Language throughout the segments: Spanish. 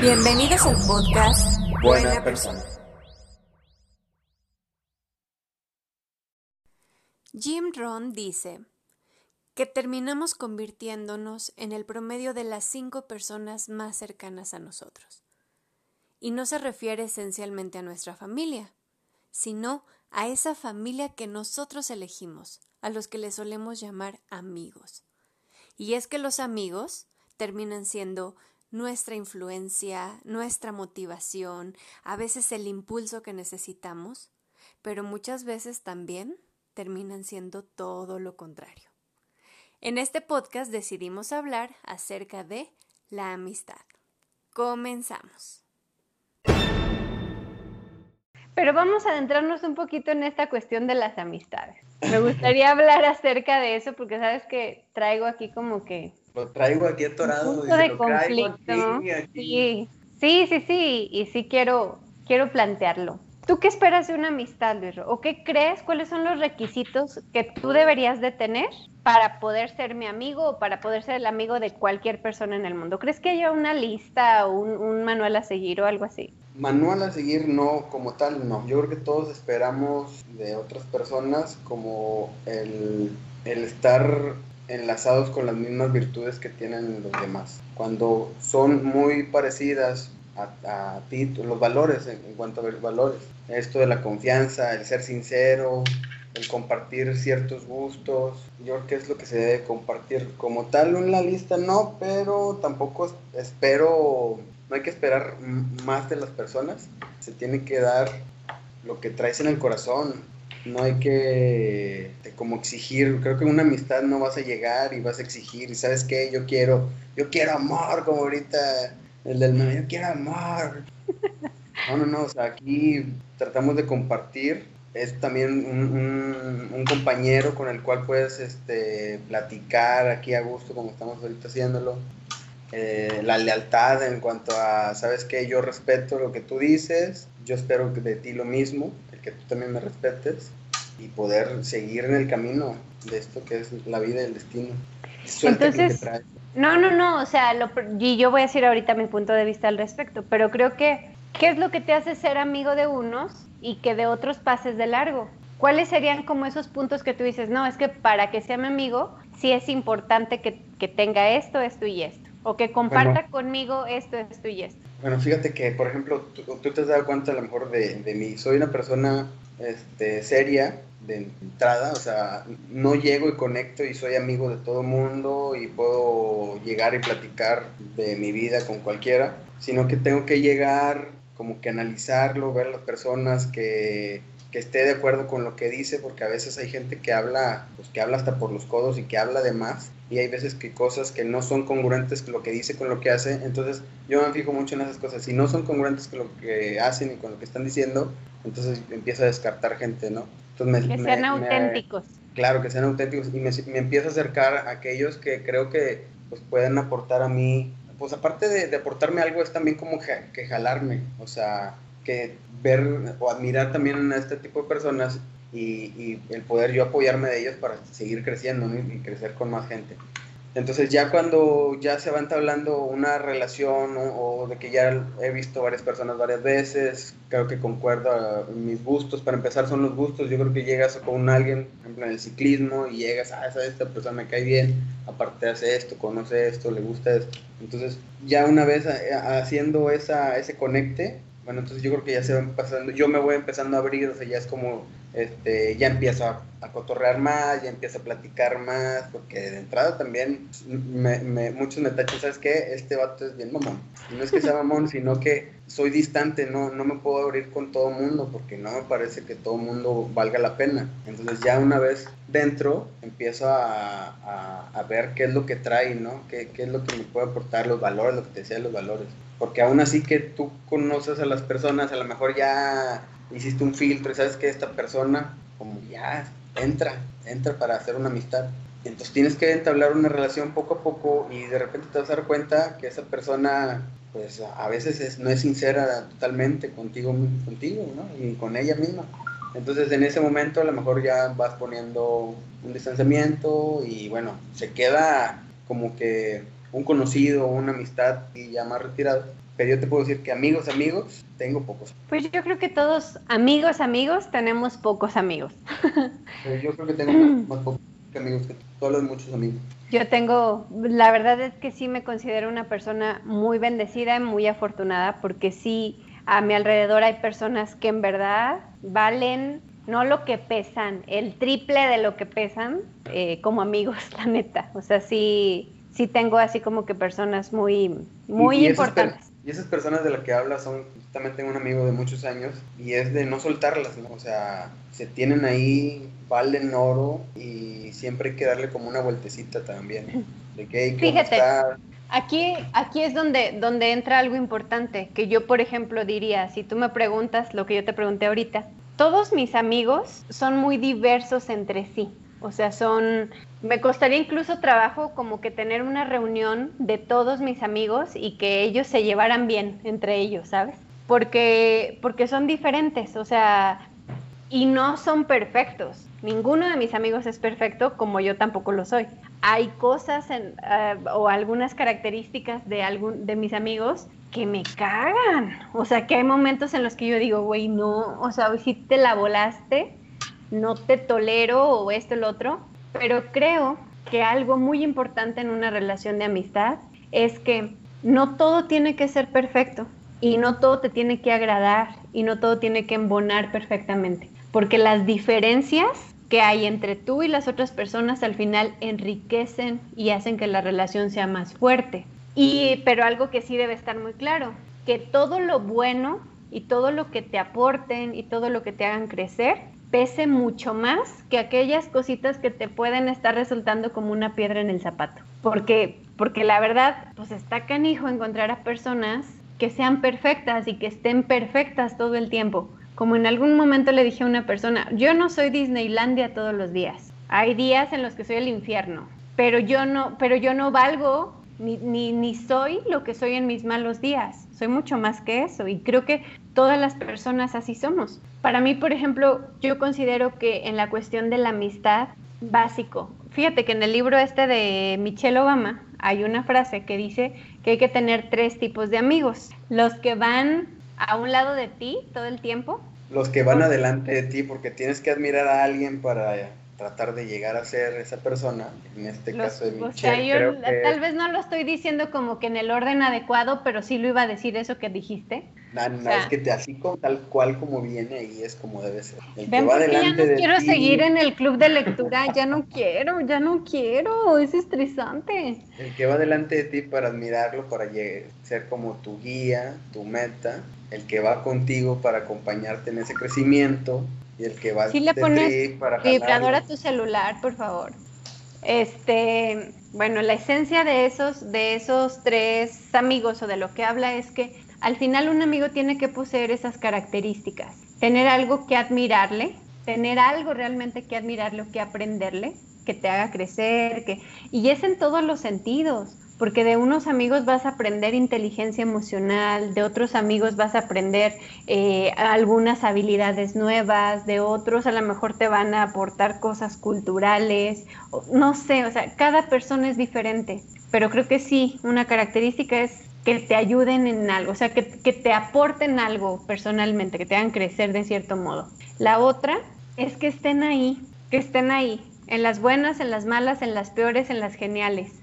Bienvenidos al podcast Buena Persona. Jim Rohn dice que terminamos convirtiéndonos en el promedio de las cinco personas más cercanas a nosotros. Y no se refiere esencialmente a nuestra familia, sino a esa familia que nosotros elegimos, a los que le solemos llamar amigos. Y es que los amigos terminan siendo nuestra influencia, nuestra motivación, a veces el impulso que necesitamos, pero muchas veces también terminan siendo todo lo contrario. En este podcast decidimos hablar acerca de la amistad. Comenzamos. Pero vamos a adentrarnos un poquito en esta cuestión de las amistades. Me gustaría hablar acerca de eso porque sabes que traigo aquí como que Lo traigo aquí atorado. punto de lo traigo conflicto. aquí, aquí. Sí, sí, sí, sí, y sí quiero, quiero plantearlo. ¿Tú qué esperas de una amistad, Luis? ¿O qué crees? ¿Cuáles son los requisitos que tú deberías de tener para poder ser mi amigo o para poder ser el amigo de cualquier persona en el mundo? ¿Crees que haya una lista o un, un manual a seguir o algo así? Manual a seguir, no, como tal, no. Yo creo que todos esperamos de otras personas como el, el estar enlazados con las mismas virtudes que tienen los demás. Cuando son muy parecidas a, ti, los valores, en, cuanto a ver- valores, esto de la confianza, el ser sincero, el compartir ciertos gustos, yo creo que es lo que se debe compartir. Como tal, en la lista no, pero tampoco es- espero, no hay que esperar más de las personas, se tiene que dar lo que traes en el corazón, no hay que de como exigir, creo que una amistad no vas a llegar y vas a exigir, y sabes qué, yo quiero, yo quiero amor, como ahorita el del meme, yo quiero amor. No, no, no, aquí tratamos de compartir, es también un, un- un compañero con el cual puedes este, platicar aquí a gusto como estamos ahorita haciéndolo. Eh, la lealtad en cuanto a, ¿sabes qué? Yo respeto lo que tú dices, yo espero que de ti lo mismo, que tú también me respetes y poder seguir en el camino de esto que es la vida y el destino. Suerte que Entonces. No, no, no, o sea, lo y yo voy a decir ahorita mi punto de vista al respecto, pero creo que, ¿qué es lo que te hace ser amigo de unos y que de otros pases de largo? ¿Cuáles serían como esos puntos que tú dices, no, es que para que sea mi amigo, sí es importante que, que tenga esto, esto y esto, o que comparta Bueno. conmigo esto, esto y esto? Bueno, fíjate que, por ejemplo, tú, te has dado cuenta a lo mejor de, de mí. Soy una persona este, seria de entrada, o sea, no llego y conecto y soy amigo de todo mundo y puedo llegar y platicar de mi vida con cualquiera, sino que tengo que llegar como que analizarlo, ver las personas que, que esté de acuerdo con lo que dice, porque a veces hay gente que habla, pues que habla hasta por los codos y que habla de más, y hay veces que cosas que no son congruentes con lo que dice con lo que hace, entonces yo me fijo mucho en esas cosas. Si no son congruentes con lo que hacen y con lo que están diciendo, entonces empiezo a descartar gente, ¿no? Entonces me- Que sean me- auténticos. claro, que sean auténticos y me, me empiezo a acercar a aquellos que creo que pues, pueden aportar a mí. Pues aparte de, de aportarme algo, es también como que jalarme, o sea, que ver o admirar también a este tipo de personas y, y el poder yo apoyarme de ellos para seguir creciendo ¿no? y crecer con más gente. Entonces ya cuando ya se va entablando una relación o, o de que ya he visto varias personas varias veces, creo que concuerda en mis gustos. Para empezar son los gustos. Yo creo que llegas con alguien, por ejemplo en el ciclismo, y llegas, ah, esa esta persona me cae bien, aparte hace esto, conoce esto, le gusta esto. Entonces ya una vez eh, haciendo esa, ese conecte, bueno, entonces yo creo que ya se va empezando, yo me voy empezando a abrir, o sea, ya es como este, ya empiezo a, cotorrear más, ya empiezo a platicar más, porque de entrada también me, muchos me tachan, ¿sabes qué? Este vato es bien mamón. Y no es que sea mamón, sino que soy distante, no, no me puedo abrir con todo mundo, porque no me parece que todo mundo valga la pena. Entonces ya una vez dentro, empiezo a, a, ver qué es lo que trae, ¿no? Qué, qué es lo que me puede aportar, los valores, lo que te decía los valores. Porque aún así que tú conoces a las personas, a lo mejor ya hiciste un filtro y sabes que esta persona, como ya entra, entra para hacer una amistad. Entonces tienes que entablar una relación poco a poco y de repente te vas a dar cuenta que esa persona, pues a veces no es sincera totalmente contigo, contigo, ¿no? Y con ella misma. Entonces en ese momento a lo mejor ya vas poniendo un distanciamiento y bueno, se queda como que un conocido, una amistad y ya más retirado pero yo te puedo decir que amigos, amigos, tengo pocos. Pues yo creo que todos amigos, amigos, tenemos pocos amigos. yo creo que tengo más pocos amigos que todos muchos amigos. Yo tengo, la verdad es que sí me considero una persona muy bendecida y muy afortunada porque sí, a mi alrededor hay personas que en verdad valen no lo que pesan, el triple de lo que pesan eh, como amigos, la neta. O sea, sí, sí tengo así como que personas muy, muy importantes. Y esas personas de las que hablas son, también tengo un amigo de muchos años y es de no soltarlas, ¿no? O sea, se tienen ahí, valen oro y siempre hay que darle como una vueltecita también. De que, Fíjate, aquí, aquí es donde, donde entra algo importante, que yo, por ejemplo, diría, si tú me preguntas lo que yo te pregunté ahorita, todos mis amigos son muy diversos entre sí. O sea, son, me costaría incluso trabajo como que tener una reunión de todos mis amigos y que ellos se llevaran bien entre ellos, ¿sabes? Porque, porque son diferentes, o sea, y no son perfectos. Ninguno de mis amigos es perfecto, como yo tampoco lo soy. Hay cosas en, eh, o algunas características de, algún, de mis amigos que me cagan. O sea, que hay momentos en los que yo digo, güey, no, o sea, si te la volaste, no te tolero o esto lo otro, pero creo que algo muy importante en una relación de amistad es que no todo tiene que ser perfecto y no todo te tiene que agradar y no todo tiene que embonar perfectamente, porque las diferencias que hay entre tú y las otras personas al final enriquecen y hacen que la relación sea más fuerte. Y pero algo que sí debe estar muy claro, que todo lo bueno y todo lo que te aporten y todo lo que te hagan crecer pese mucho más que aquellas cositas que te pueden estar resultando como una piedra en el zapato. Porque, porque la verdad, pues está canijo encontrar a personas que sean perfectas y que estén perfectas todo el tiempo. Como en algún momento le dije a una persona, yo no soy Disneylandia todos los días. Hay días en los que soy el infierno, pero yo no, pero yo no valgo ni, ni, ni soy lo que soy en mis malos días. Soy mucho más que eso y creo que todas las personas así somos. Para mí, por ejemplo, yo considero que en la cuestión de la amistad, básico. Fíjate que en el libro este de Michelle Obama hay una frase que dice que hay que tener tres tipos de amigos. Los que van a un lado de ti todo el tiempo. Los que van adelante de ti porque tienes que admirar a alguien para tratar de llegar a ser esa persona, en este caso de Michelle. O sea, yo tal vez no lo estoy diciendo como que en el orden adecuado, pero sí lo iba a decir eso que dijiste. No, no, es que te, así como, tal cual como viene y es como debe ser. El que va adelante ya no quiero seguir en el club de lectura, ya no quiero, ya no quiero, es estresante. El que va delante de ti para admirarlo, para ser como tu guía, tu meta, el que va contigo para acompañarte en ese crecimiento, y el que va sí le pones vibrador a tu celular, por favor. Este, bueno, la esencia de esos, de esos tres amigos o de lo que habla es que al final un amigo tiene que poseer esas características, tener algo que admirarle, tener algo realmente que admirarle o que aprenderle, que te haga crecer, que y es en todos los sentidos porque de unos amigos vas a aprender inteligencia emocional, de otros amigos vas a aprender eh, algunas habilidades nuevas, de otros a lo mejor te van a aportar cosas culturales, no sé, o sea, cada persona es diferente, pero creo que sí, una característica es que te ayuden en algo, o sea, que, que te aporten algo personalmente, que te hagan crecer de cierto modo. La otra es que estén ahí, que estén ahí, en las buenas, en las malas, en las peores, en las geniales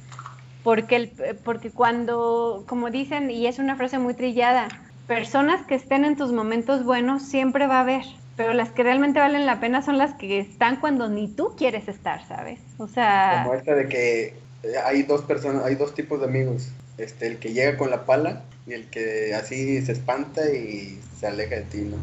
porque, porque cuando, como dicen, y es una frase muy trillada, personas que estén en tus momentos buenos siempre va a haber. pero las que realmente valen la pena son las que están cuando ni tú quieres estar, ¿sabes? O sea... Como esta de que eh, hay dos personas, hay dos tipos de amigos. Este, el que llega con la pala y el que así se espanta y se aleja de ti, ¿no?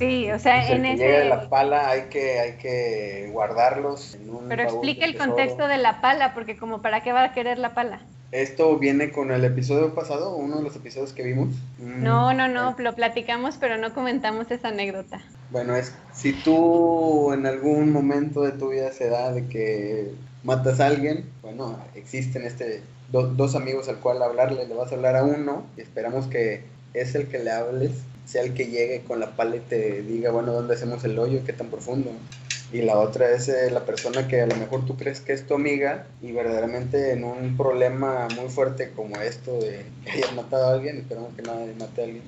Sí, o sea, Pues el en que ese... de la pala hay que, hay que guardarlos en un Pero explica el contexto de la pala, porque como para qué va a querer la pala. Esto viene con el episodio pasado, uno de los episodios que vimos. Mm, No, no, no, eh, lo platicamos, pero no comentamos esa anécdota. Bueno, es si tú en algún momento de tu vida se da de que matas a alguien, bueno, existen este do- dos amigos al cual hablarle, le vas a hablar a uno y esperamos que es el que le hables, sea el que llegue con la pala y te diga, bueno, ¿dónde hacemos el hoyo? ¿Qué tan profundo? Y la otra es eh, la persona que a lo mejor tú crees que es tu amiga y verdaderamente en un problema muy fuerte como esto de que hayas matado a alguien, esperamos que nadie mate a alguien,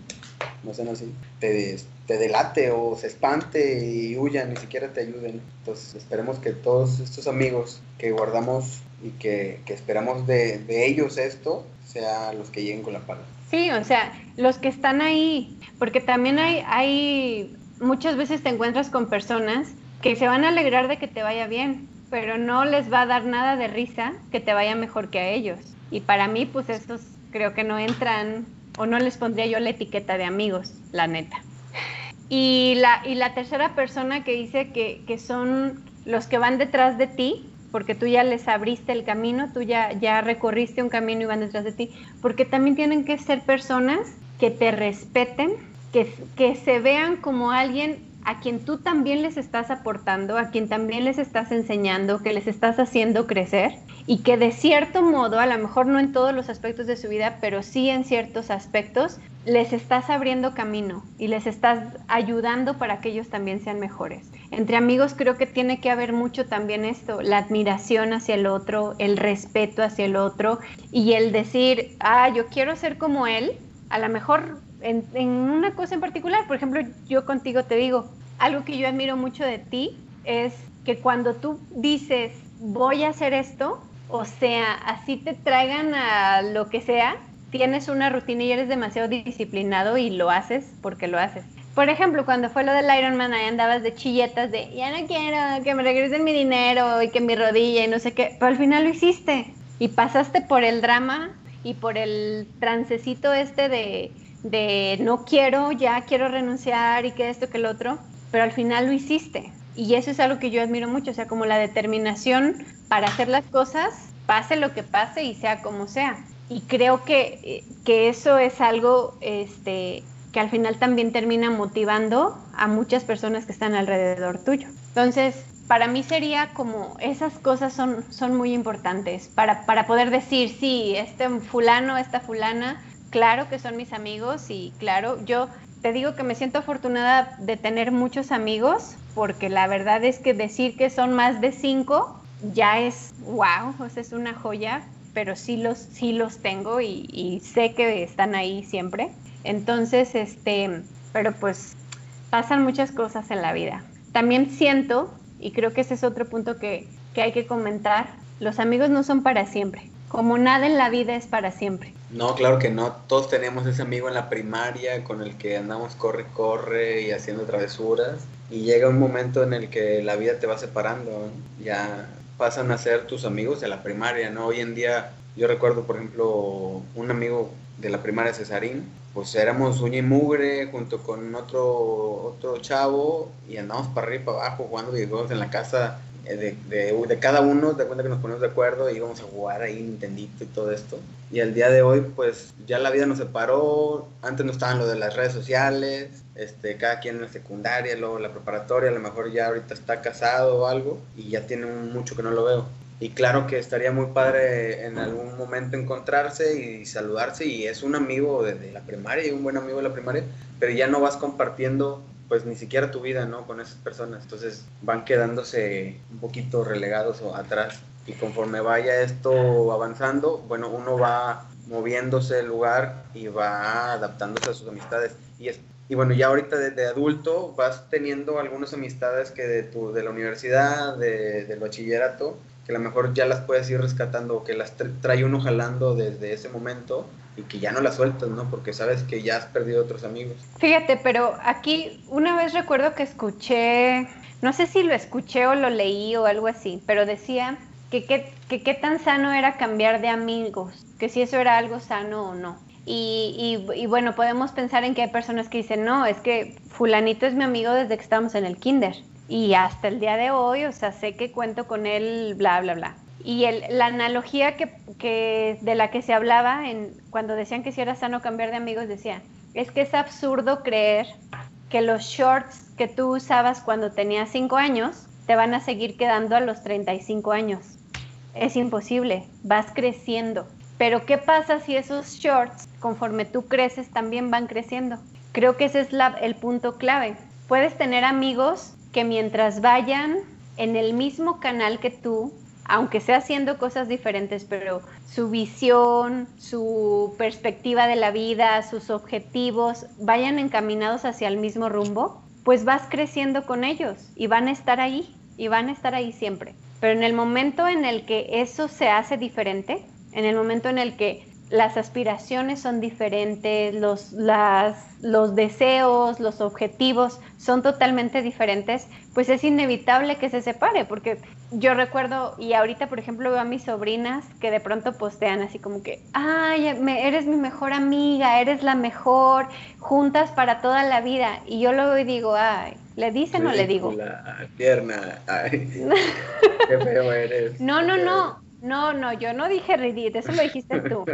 no sean así, te, te delate o se espante y huya, ni siquiera te ayuden. Entonces esperemos que todos estos amigos que guardamos y que, que esperamos de, de ellos esto, sea los que lleguen con la pala. Sí, o sea, los que están ahí, porque también hay, hay, muchas veces te encuentras con personas que se van a alegrar de que te vaya bien, pero no les va a dar nada de risa que te vaya mejor que a ellos. Y para mí, pues estos creo que no entran, o no les pondría yo la etiqueta de amigos, la neta. Y la, y la tercera persona que dice que, que son los que van detrás de ti, porque tú ya les abriste el camino, tú ya, ya recorriste un camino y van detrás de ti, porque también tienen que ser personas que te respeten, que, que se vean como alguien a quien tú también les estás aportando, a quien también les estás enseñando, que les estás haciendo crecer y que de cierto modo, a lo mejor no en todos los aspectos de su vida, pero sí en ciertos aspectos, les estás abriendo camino y les estás ayudando para que ellos también sean mejores. Entre amigos creo que tiene que haber mucho también esto, la admiración hacia el otro, el respeto hacia el otro y el decir, ah, yo quiero ser como él, a lo mejor en, en, una cosa en particular, por ejemplo, yo contigo te digo, algo que yo admiro mucho de ti es que cuando tú dices, voy a hacer esto, o sea, así te traigan a lo que sea, tienes una rutina y eres demasiado disciplinado y lo haces porque lo haces. Por ejemplo, cuando fue lo del Ironman, ahí andabas de chilletas de, ya no quiero que me regresen mi dinero y que mi rodilla y no sé qué, pero al final lo hiciste y pasaste por el drama y por el trancecito este de, de no quiero, ya quiero renunciar y que esto, que el otro, pero al final lo hiciste. Y eso es algo que yo admiro mucho, o sea, como la determinación para hacer las cosas, pase lo que pase y sea como sea. Y creo que, que eso es algo este, que al final también termina motivando a muchas personas que están alrededor tuyo. Entonces, para mí sería como esas cosas son, son muy importantes para, para poder decir, sí, este fulano, esta fulana, claro que son mis amigos y claro, yo te digo que me siento afortunada de tener muchos amigos porque la verdad es que decir que son más de cinco ya es wow, o es una joya, pero sí los, sí los tengo y sé que están ahí siempre. Entonces, este, pero pues pasan muchas cosas en la vida. También siento, y creo que ese es otro punto que, que hay que comentar, los amigos no son para siempre. Como nada en la vida es para siempre. No, claro que no. Todos tenemos ese amigo en la primaria con el que andamos corre, corre y haciendo travesuras. Y llega un momento en el que la vida te va separando. Ya pasan a ser tus amigos de la primaria, ¿no? Hoy en día, yo recuerdo, por ejemplo, un amigo de la primaria, Cesarín, pues éramos uña y mugre junto con otro, otro chavo y andamos para arriba y para abajo jugando videojuegos en la casa de, de, de, cada uno, de cuenta que nos ponemos de acuerdo y íbamos a jugar ahí Nintendito y todo esto. Y al día de hoy, pues ya la vida nos separó. Antes no estaban lo de las redes sociales, este, cada quien en la secundaria, luego la preparatoria, a lo mejor ya ahorita está casado o algo y ya tiene mucho que no lo veo. Y claro que estaría muy padre en algún momento encontrarse y saludarse y es un amigo de, de la primaria y un buen amigo de la primaria, pero ya no vas compartiendo pues ni siquiera tu vida, ¿no? Con esas personas. Entonces van quedándose un poquito relegados o atrás. Y conforme vaya esto avanzando, bueno, uno va moviéndose el lugar y va adaptándose a sus amistades. Y, es, y bueno, ya ahorita de, adulto vas teniendo algunas amistades que de, tu, de la universidad, de, del bachillerato, que a lo mejor ya las puedes ir rescatando o que las trae uno jalando desde ese momento y que ya no las sueltas, ¿no? Porque sabes que ya has perdido otros amigos. Fíjate, pero aquí una vez recuerdo que escuché, no sé si lo escuché o lo leí o algo así, pero decía que qué tan sano era cambiar de amigos, que si eso era algo sano o no. Y, y, bueno, podemos pensar en que hay personas que dicen, no, es que fulanito es mi amigo desde que estamos en el kinder. Y hasta el día de hoy, o sea, sé que cuento con él, bla, bla, bla. Y el, la analogía que, que, de la que se hablaba en, cuando decían que si era sano cambiar de amigos, decía, es que es absurdo creer que los shorts que tú usabas cuando tenías 5 años te van a seguir quedando a los 35 años. Es imposible, vas creciendo. Pero ¿qué pasa si esos shorts, conforme tú creces, también van creciendo? Creo que ese es el punto clave. Puedes tener amigos que mientras vayan en el mismo canal que tú, aunque sea haciendo cosas diferentes, pero su visión, su perspectiva de la vida, sus objetivos vayan encaminados hacia el mismo rumbo, pues vas creciendo con ellos y van a estar ahí y van a estar ahí siempre. Pero en el momento en el que eso se hace diferente, en el momento en el que las aspiraciones son diferentes, los, los deseos, los objetivos son totalmente diferentes, pues es inevitable que se separe, porque yo recuerdo, y ahorita por ejemplo veo a mis sobrinas que de pronto postean así como que, ay, eres mi mejor amiga, eres la mejor, juntas para toda la vida, y yo luego digo, ay, ¿le dicen o le digo? Tierna, ay, qué feo eres. No, no, no, no, no, yo no dije ridículo, eso lo dijiste tú.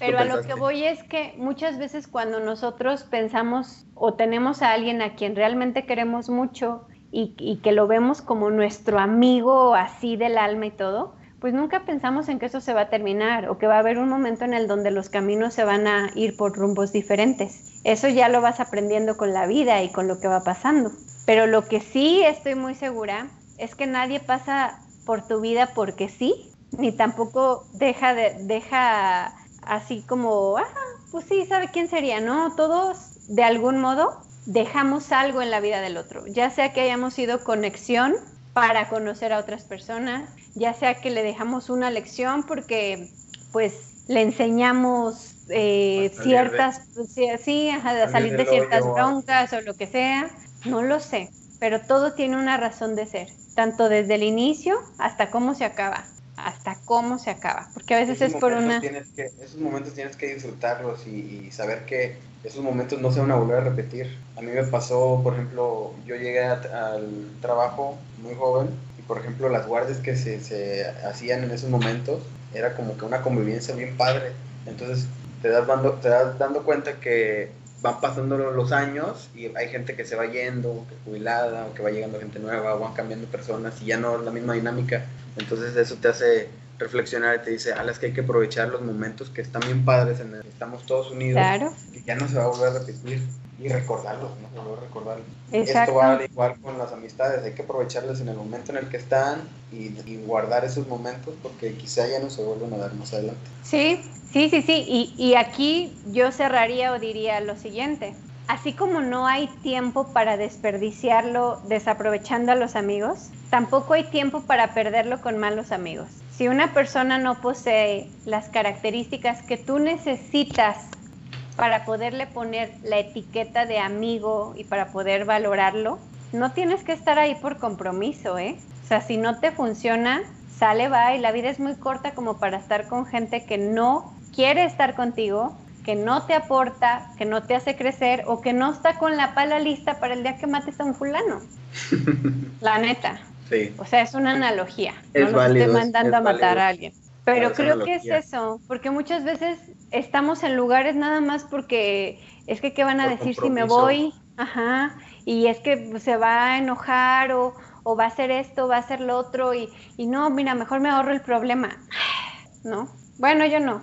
Pero a lo que voy es que muchas veces cuando nosotros pensamos o tenemos a alguien a quien realmente queremos mucho y, que lo vemos como nuestro amigo así del alma y todo, pues nunca pensamos en que eso se va a terminar o que va a haber un momento en el donde los caminos se van a ir por rumbos diferentes. Eso ya lo vas aprendiendo con la vida y con lo que va pasando. Pero lo que sí estoy muy segura es que nadie pasa por tu vida porque sí, ni tampoco deja, de, deja así como, ah, pues sí, ¿sabe quién sería? No, todos de algún modo dejamos algo en la vida del otro, ya sea que hayamos sido conexión para conocer a otras personas, ya sea que le dejamos una lección porque pues le enseñamos eh, ciertas, pues, sí, a salir de ciertas broncas o lo que sea, no lo sé, pero todo tiene una razón de ser, tanto desde el inicio hasta cómo se acaba hasta cómo se acaba, porque a veces es por una... Que, esos momentos tienes que disfrutarlos y, saber que esos momentos no se van a volver a repetir. A mí me pasó, por ejemplo, yo llegué al trabajo muy joven y, por ejemplo, las guardias que se, se hacían en esos momentos era como que una convivencia bien padre. Entonces te das dando, te das dando cuenta que van pasando los años y hay gente que se va yendo, que jubilada, o que va llegando gente nueva, o van cambiando personas y ya no es la misma dinámica. Entonces eso te hace reflexionar y te dice, a las que hay que aprovechar los momentos que están bien padres en el que estamos todos unidos, que ya no se va a volver a repetir y recordarlos, ¿no? Volver a recordarlos. Esto va igual con las amistades, hay que aprovecharlas en el momento en el que están y, y, guardar esos momentos porque quizá ya no se vuelven a dar más adelante. Sí, sí, sí, sí, y, y aquí yo cerraría o diría lo siguiente. Así como no hay tiempo para desperdiciarlo desaprovechando a los amigos, tampoco hay tiempo para perderlo con malos amigos. Si una persona no posee las características que tú necesitas para poderle poner la etiqueta de amigo y para poder valorarlo, no tienes que estar ahí por compromiso, ¿eh? O sea, si no te funciona, sale, va y la vida es muy corta como para estar con gente que no quiere estar contigo que no te aporta, que no te hace crecer o que no está con la pala lista para el día que mates a un fulano. la neta. Sí. O sea, es una analogía. no lo estoy mandando a matar a alguien. Pero creo que es eso, porque muchas veces estamos en lugares nada más porque es que qué van a decir si me voy, ajá, y es que se va a enojar o, o va a hacer esto, va a hacer lo otro y, y no, mira, mejor me ahorro el problema, ¿no? Bueno, yo no,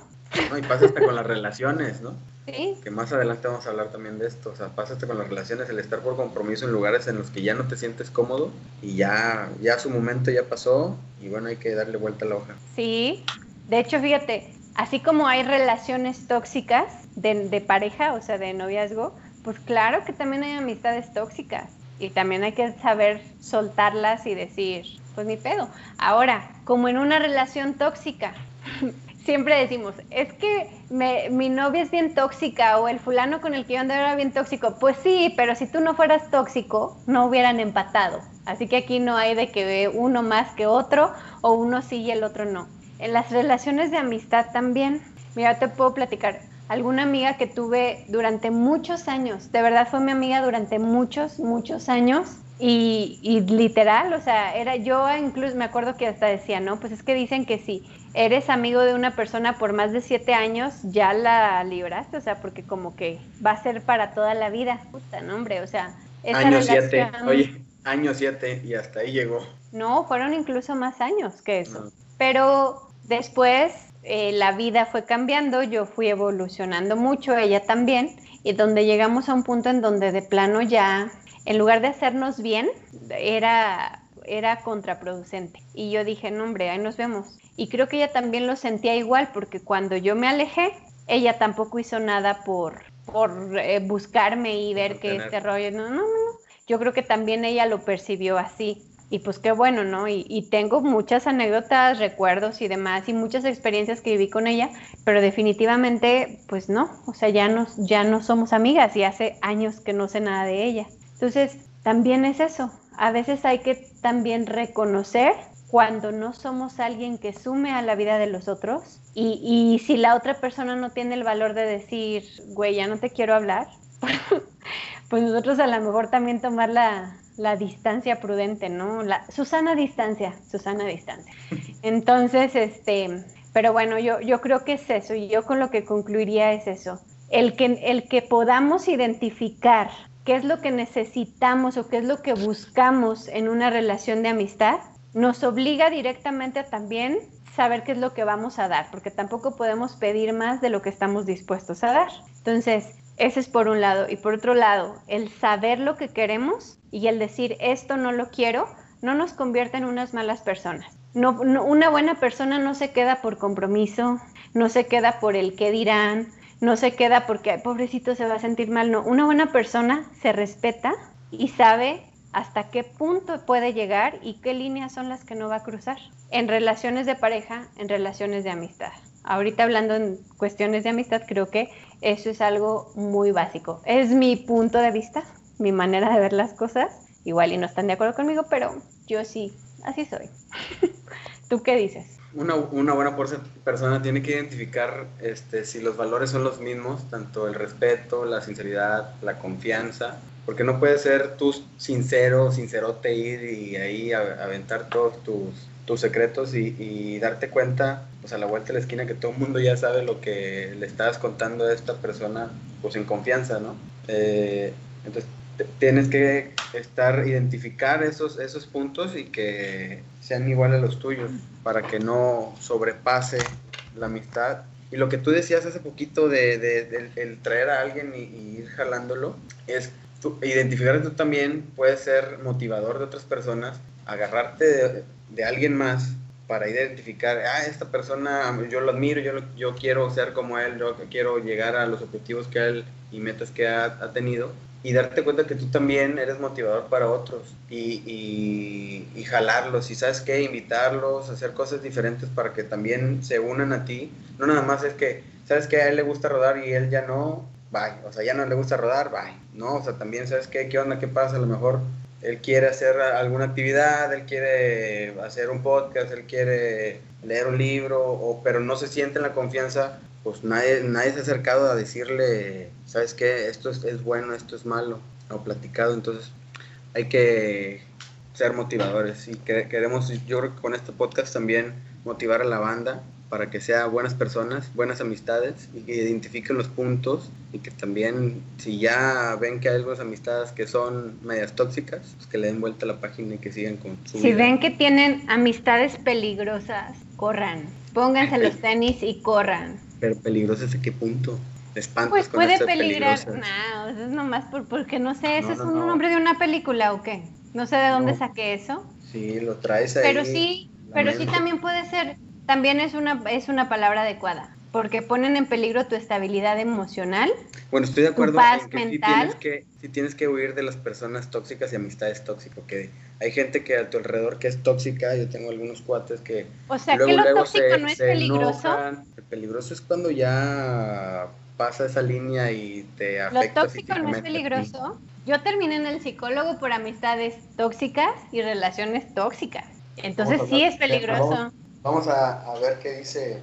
no, y pasa hasta con las relaciones, ¿no? Sí. Que más adelante vamos a hablar también de esto. O sea, pasa hasta con las relaciones, el estar por compromiso en lugares en los que ya no te sientes cómodo y ya, ya su momento ya pasó y bueno, hay que darle vuelta a la hoja. Sí, de hecho, fíjate, así como hay relaciones tóxicas de, de pareja, o sea, de noviazgo, pues claro que también hay amistades tóxicas. y también hay que saber soltarlas y decir, pues ni pedo. Ahora, como en una relación tóxica, siempre decimos, es que mi novia es bien tóxica o el fulano con el que yo andaba era bien tóxico. Pues sí, pero si tú no fueras tóxico, no hubieran empatado. Así que aquí no hay de que uno más que otro o uno sí y el otro no. En las relaciones de amistad también, mira, te puedo platicar. Alguna amiga que tuve durante muchos años, de verdad fue mi amiga durante muchos, muchos años, y, y, literal, o sea, era yo incluso me acuerdo que hasta decía, no, pues es que dicen que si eres amigo de una persona por más de siete años, ya la libraste, o sea, porque como que va a ser para toda la vida. Puta, no, hombre, o sea, esa año siete, oye, año siete y hasta ahí llegó. No, fueron incluso más años que eso. Ah. Pero después eh, la vida fue cambiando, yo fui evolucionando mucho, ella también, y donde llegamos a un punto en donde de plano ya en lugar de hacernos bien, era, era contraproducente. Y yo dije, no, hombre, ahí nos vemos. Y creo que ella también lo sentía igual, porque cuando yo me alejé, ella tampoco hizo nada por, por eh, buscarme y ver que este rollo, no, no, no. Yo creo que también ella lo percibió así. Y pues qué bueno, ¿no? Y, y, tengo muchas anécdotas, recuerdos y demás, y muchas experiencias que viví con ella, pero definitivamente, pues no, o sea, ya, nos, ya no somos amigas y hace años que no sé nada de ella. Entonces, también es eso. A veces hay que también reconocer cuando no somos alguien que sume a la vida de los otros y, y si la otra persona no tiene el valor de decir, güey, ya no te quiero hablar, pues nosotros a lo mejor también tomar la, la distancia prudente, ¿no? La, Susana distancia, Susana distancia. Entonces, este, pero bueno, yo, yo creo que es eso y yo con lo que concluiría es eso. El que, el que podamos identificar qué es lo que necesitamos o qué es lo que buscamos en una relación de amistad, nos obliga directamente a también saber qué es lo que vamos a dar, porque tampoco podemos pedir más de lo que estamos dispuestos a dar. Entonces, ese es por un lado. Y por otro lado, el saber lo que queremos y el decir esto no lo quiero, no nos convierte en unas malas personas. No, una buena persona no se queda por compromiso, no se queda por el qué dirán, no se queda porque, pobrecito, se va a sentir mal. No, una buena persona se respeta y sabe hasta qué punto puede llegar y qué líneas son las que no va a cruzar. En relaciones de pareja, en relaciones de amistad. Ahorita hablando en cuestiones de amistad, creo que eso es algo muy básico. Es mi punto de vista, mi manera de ver las cosas. Igual y no están de acuerdo conmigo, pero yo sí, así soy. ¿Tú qué dices? Una, una, buena persona tiene que identificar este, si los valores son los mismos, tanto el respeto, la sinceridad, la confianza, porque no puede ser tú sincero, sincerote ir y ahí aventar todos tus, tus secretos y, y, darte cuenta, pues a la vuelta de la esquina que todo el mundo ya sabe lo que le estás contando a esta persona, pues en confianza, ¿no? Eh, entonces tienes que estar, identificar esos, esos puntos y que sean iguales a los tuyos para que no sobrepase la amistad. Y lo que tú decías hace poquito de, el traer a alguien y, ir jalándolo, es identificar tú también puede ser motivador de otras personas, agarrarte de, alguien más para identificar, ah, esta persona yo lo admiro, yo, yo quiero ser como él, yo quiero llegar a los objetivos que él y metas que ha, ha tenido y darte cuenta que tú también eres motivador para otros y, y, jalarlos y sabes qué, invitarlos, hacer cosas diferentes para que también se unan a ti. No nada más es que, sabes que a él le gusta rodar y él ya no, bye. O sea, ya no le gusta rodar, bye. No, o sea, también sabes qué, qué onda, qué pasa, a lo mejor él quiere hacer alguna actividad, él quiere hacer un podcast, él quiere leer un libro, o, pero no se siente en la confianza pues nadie, nadie se ha acercado a decirle, ¿sabes qué? Esto es, bueno, esto es malo, o platicado, entonces hay que ser motivadores y queremos, yo creo que con este podcast también motivar a la banda para que sea buenas personas, buenas amistades y que identifiquen los puntos y que también si ya ven que hay algunas amistades que son medias tóxicas, pues que le den vuelta a la página y que sigan con su Si ven que tienen amistades peligrosas, corran, pónganse los tenis y corran. Pero peligroso ¿a qué punto? pues puede peligrar. No, eso es nomás por, porque no sé, ¿eso es un nombre de una película o qué? No sé de dónde saqué eso. Sí, lo traes ahí. Pero sí, pero sí también puede ser, también es una, es una palabra adecuada. Porque ponen en peligro tu estabilidad emocional. Bueno, estoy de acuerdo en que sí, tienes que sí tienes que huir de las personas tóxicas y amistades tóxicas, porque hay gente que a tu alrededor que es tóxica, yo tengo algunos cuates que O sea, luego, que lo luego tóxico se, no es peligroso. enojan. El peligroso es cuando ya pasa esa línea y te Lo afecta tóxico no es peligroso. Yo terminé en el psicólogo por amistades tóxicas y relaciones tóxicas. Entonces sí es peligroso. Vamos a, a ver qué dice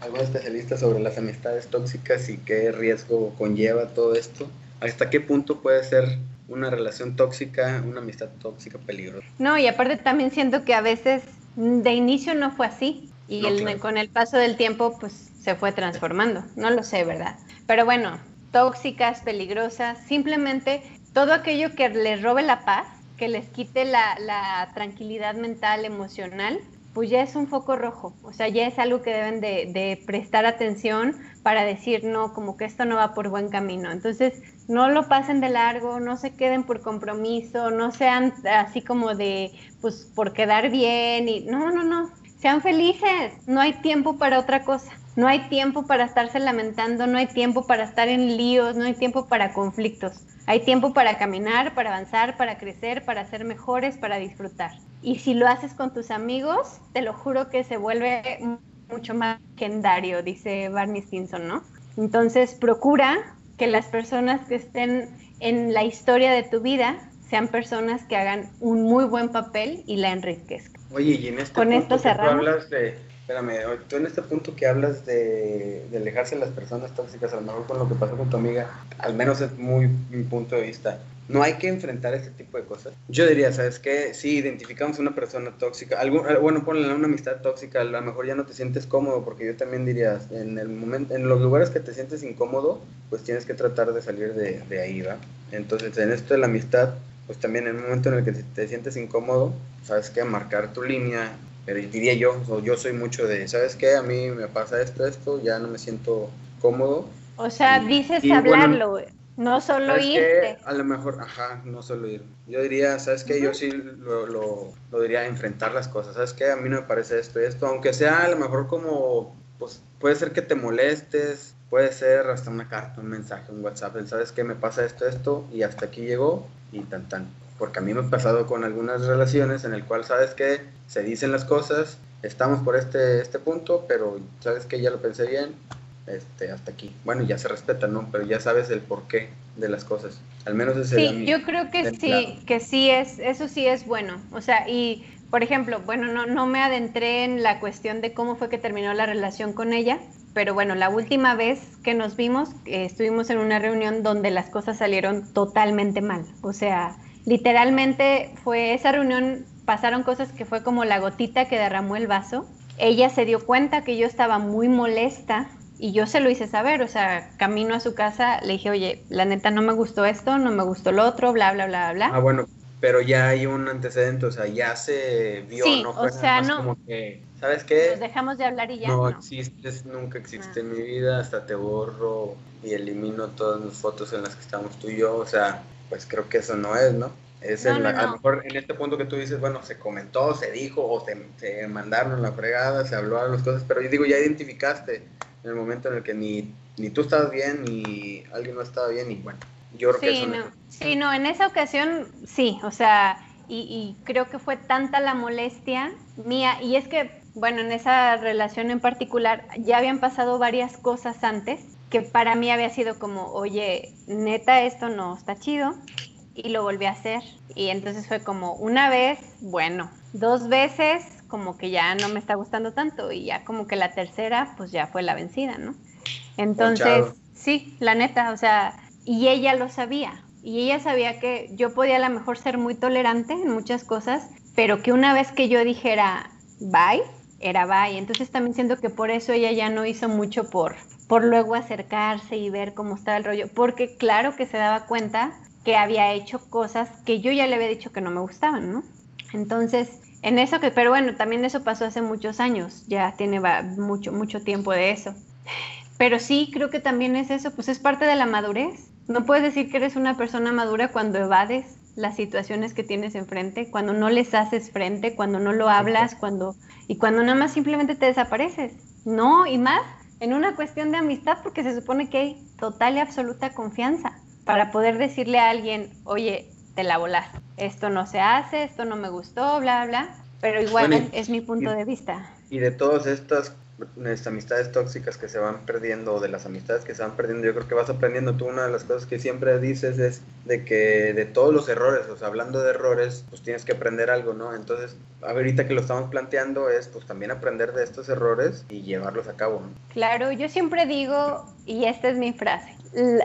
algún especialista sobre las amistades tóxicas y qué riesgo conlleva todo esto. ¿Hasta qué punto puede ser una relación tóxica, una amistad tóxica peligrosa? No, y aparte también siento que a veces mm, de inicio no fue así y No, el- claro. con el paso del tiempo pues se fue transformando. No lo sé, ¿verdad? Pero bueno, tóxicas, peligrosas, simplemente todo aquello que les robe la paz, que les quite la, la tranquilidad mental, emocional, pues ya es un foco rojo. O sea, ya es algo que deben de, de prestar atención para decir, no, como que esto no va por buen camino. Entonces, no lo pasen de largo, no se queden por compromiso, no sean así como de, pues, por quedar bien. Y, no, no, no, sean felices. No hay tiempo para otra cosa. No hay tiempo para estarse lamentando, no hay tiempo para estar en líos, no hay tiempo para conflictos. Hay tiempo para caminar, para avanzar, para crecer, para ser mejores, para disfrutar. Y si lo haces con tus amigos, te lo juro que se vuelve mucho más legendario, dice Barney Stinson, ¿no? Entonces, procura que las personas que estén en la historia de tu vida sean personas que hagan un muy buen papel y la enriquezcan. Oye, y en este Con punto esto que tú hablas de, espérame, tú en este punto que hablas de, de alejarse de las personas tóxicas, a lo mejor con lo que pasó con tu amiga, al menos es muy mi punto de vista, no hay que enfrentar este tipo de cosas. Yo diría, ¿sabes qué? Si identificamos una persona tóxica, algún, bueno, ponle una amistad tóxica, a lo mejor ya no te sientes cómodo, porque yo también diría, en el momento, en los lugares que te sientes incómodo, pues tienes que tratar de salir de, de ahí, ¿va? Entonces, en esto de la amistad, pues también en el momento en el que te sientes incómodo, ¿sabes qué? Marcar tu línea, pero diría yo, o yo soy mucho de, ¿sabes qué? A mí me pasa esto, esto, ya no me siento cómodo. O sea, Y- dices y bueno, hablarlo, no solo irte. A lo mejor, ajá, no solo ir. Yo diría, ¿sabes qué? Yo sí lo, lo, lo diría enfrentar las cosas. ¿Sabes qué? A mí no me parece esto y esto, aunque sea a lo mejor como, pues puede ser que te molestes, puede ser hasta una carta, un mensaje, un WhatsApp, ¿sabes qué? Me pasa esto, esto y hasta aquí llegó y tan tan. Porque a mí me ha pasado con algunas relaciones en el cual, ¿sabes qué? Se dicen las cosas, estamos por este, este punto, pero ¿sabes qué? Ya lo pensé bien, este, hasta aquí. Bueno, ya se respeta, ¿no? Pero ya sabes el porqué de las cosas. Al menos ese Sí, yo creo que sí, lado. que sí es, eso sí es bueno. O sea, y por ejemplo, bueno, no, no me adentré en la cuestión de cómo fue que terminó la relación con ella, pero bueno, la última vez que nos vimos, eh, estuvimos en una reunión donde las cosas salieron totalmente mal. O sea, literalmente fue esa reunión, pasaron cosas que fue como la gotita que derramó el vaso. Ella se dio cuenta que yo estaba muy molesta y yo se lo hice saber, o sea, camino a su casa, le dije, oye, la neta no me gustó esto, no me gustó lo otro, bla, bla, bla, bla. Ah, bueno, pero ya hay un antecedente, o sea, ya se vio, Sí, no o fue nada sea, más no. como que, ¿sabes Nos qué? dejamos de hablar y ya. no no. existes, nunca existe Ah. en mi vida, hasta te borro y elimino todas las fotos en las que estamos tú y yo, o sea, pues creo que eso no es, ¿no? Es No, la- A no. lo mejor en este punto que tú dices, bueno, se comentó, se dijo, o se, se mandaron la fregada, se habló de las cosas, pero yo digo, ya identificaste en el momento en el que ni, ni tú estabas bien, ni alguien no estaba bien, y bueno, yo creo que eso no. sí, no, en esa ocasión sí, o sea, y, y creo que fue tanta la molestia mía, y es que, bueno, en esa relación en particular ya habían pasado varias cosas antes que para mí había sido como, oye, neta, esto no está chido, y lo volví a hacer, y entonces fue como una vez, bueno, dos veces, como que ya no me está gustando tanto, y ya como que la tercera, pues ya fue la vencida, ¿no? Entonces, sí, la neta, o sea, y ella lo sabía. Y ella sabía que yo podía a lo mejor ser muy tolerante en muchas cosas, pero que una vez que yo dijera bye, era bye. Entonces también siento que por eso ella ya no hizo mucho por, por luego acercarse y ver cómo estaba el rollo, porque claro que se daba cuenta que había hecho cosas que yo ya le había dicho que no me gustaban, ¿no? Entonces, en eso que, pero bueno, también eso pasó hace muchos años, ya tiene mucho, mucho tiempo de eso. Pero sí, creo que también es eso, pues es parte de la madurez. No puedes decir que eres una persona madura cuando evades las situaciones que tienes enfrente, cuando no les haces frente, cuando no lo hablas, cuando y cuando nada más simplemente te desapareces. No, y más en una cuestión de amistad porque se supone que hay total y absoluta confianza para poder decirle a alguien, oye, te la volaste, esto no se hace, esto no me gustó, bla, bla, pero igual es mi punto de vista. Y de todas estas estas amistades tóxicas que se van perdiendo, o de las amistades que se van perdiendo, yo creo que vas aprendiendo tú una de las cosas que siempre dices es de que de todos los errores, o sea, hablando de errores, pues tienes que aprender algo, ¿no? Entonces, ahorita que lo estamos planteando es pues también aprender de estos errores y llevarlos a cabo. Claro, yo siempre digo, y esta es mi frase,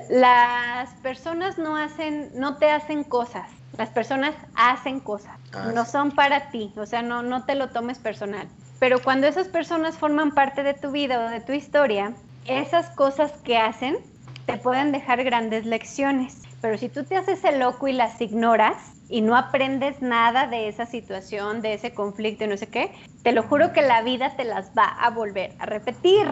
las personas no hacen, no te hacen cosas, las personas hacen cosas, ah, no son para ti, o sea, no, no te lo tomes personal. Pero cuando esas personas forman parte de tu vida o de tu historia, esas cosas que hacen te pueden dejar grandes lecciones. Pero si tú te haces el loco y las ignoras y no aprendes nada de esa situación, de ese conflicto y no sé qué, te lo juro que la vida te las va a volver a repetir.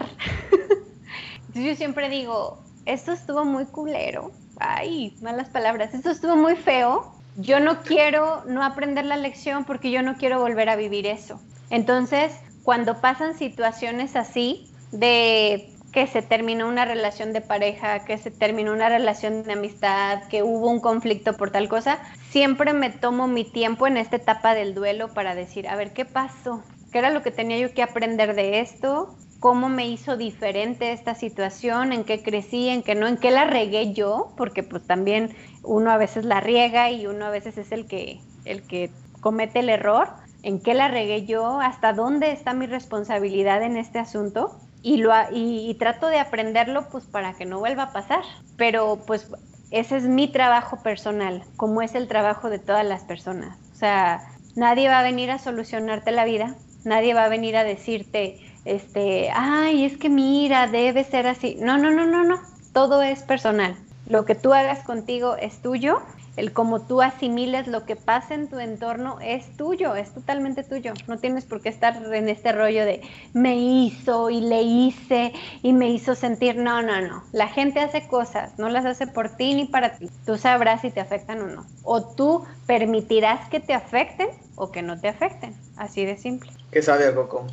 Entonces yo siempre digo, esto estuvo muy culero. Ay, malas palabras. Esto estuvo muy feo. Yo no quiero no aprender la lección porque yo no quiero volver a vivir eso. Entonces, cuando pasan situaciones así de que se terminó una relación de pareja, que se terminó una relación de amistad, que hubo un conflicto por tal cosa, siempre me tomo mi tiempo en esta etapa del duelo para decir, a ver, ¿qué pasó? ¿Qué era lo que tenía yo que aprender de esto? ¿Cómo me hizo diferente esta situación? ¿En qué crecí? ¿En qué no? ¿En qué la regué yo? Porque pues también uno a veces la riega y uno a veces es el que, el que comete el error en qué la regué yo, hasta dónde está mi responsabilidad en este asunto y, lo, y, trato de aprenderlo pues para que no vuelva a pasar. Pero pues ese es mi trabajo personal, como es el trabajo de todas las personas. O sea, nadie va a venir a solucionarte la vida, nadie va a venir a decirte, este, ay, es que mira, debe ser así. No, no, no, no, no, todo es personal. Lo que tú hagas contigo es tuyo el cómo tú asimiles lo que pasa en tu entorno es tuyo, es totalmente tuyo. No tienes por qué estar en este rollo de me hizo y le hice y me hizo sentir. No, no, no. La gente hace cosas, no las hace por ti ni para ti. Tú sabrás si te afectan o no. O tú permitirás que te afecten o que no te afecten. Así de simple. ¿Qué sabe Coco?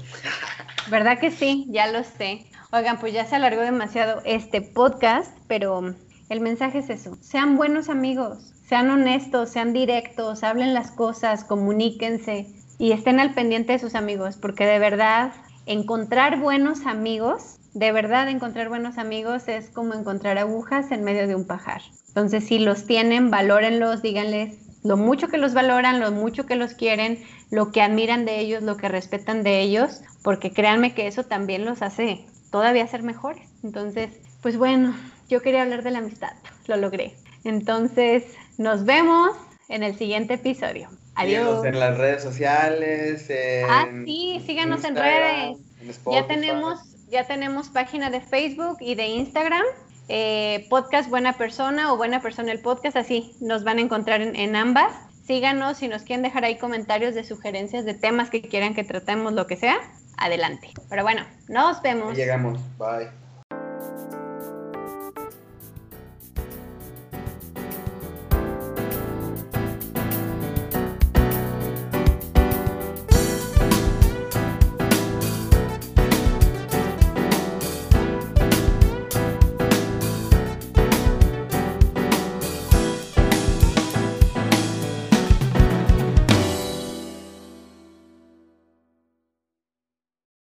¿Verdad que sí? Ya lo sé. Oigan, pues ya se alargó demasiado este podcast, pero el mensaje es eso. Sean buenos amigos sean honestos, sean directos, hablen las cosas, comuníquense y estén al pendiente de sus amigos, porque de verdad encontrar buenos amigos, de verdad encontrar buenos amigos es como encontrar agujas en medio de un pajar. Entonces, si los tienen, valórenlos, díganles lo mucho que los valoran, lo mucho que los quieren, lo que admiran de ellos, lo que respetan de ellos, porque créanme que eso también los hace todavía ser mejores. Entonces, pues bueno, yo quería hablar de la amistad, lo logré. Entonces, nos vemos en el siguiente episodio. Adiós. en las redes sociales. ah, sí, síganos en redes. ya tenemos, ya tenemos página de Facebook y de Instagram. Eh, podcast Buena Persona o Buena Persona el podcast, así nos van a encontrar en, ambas. Síganos si nos quieren dejar ahí comentarios de sugerencias de temas que quieran que tratemos, lo que sea, adelante. Pero bueno, nos vemos. llegamos, bye.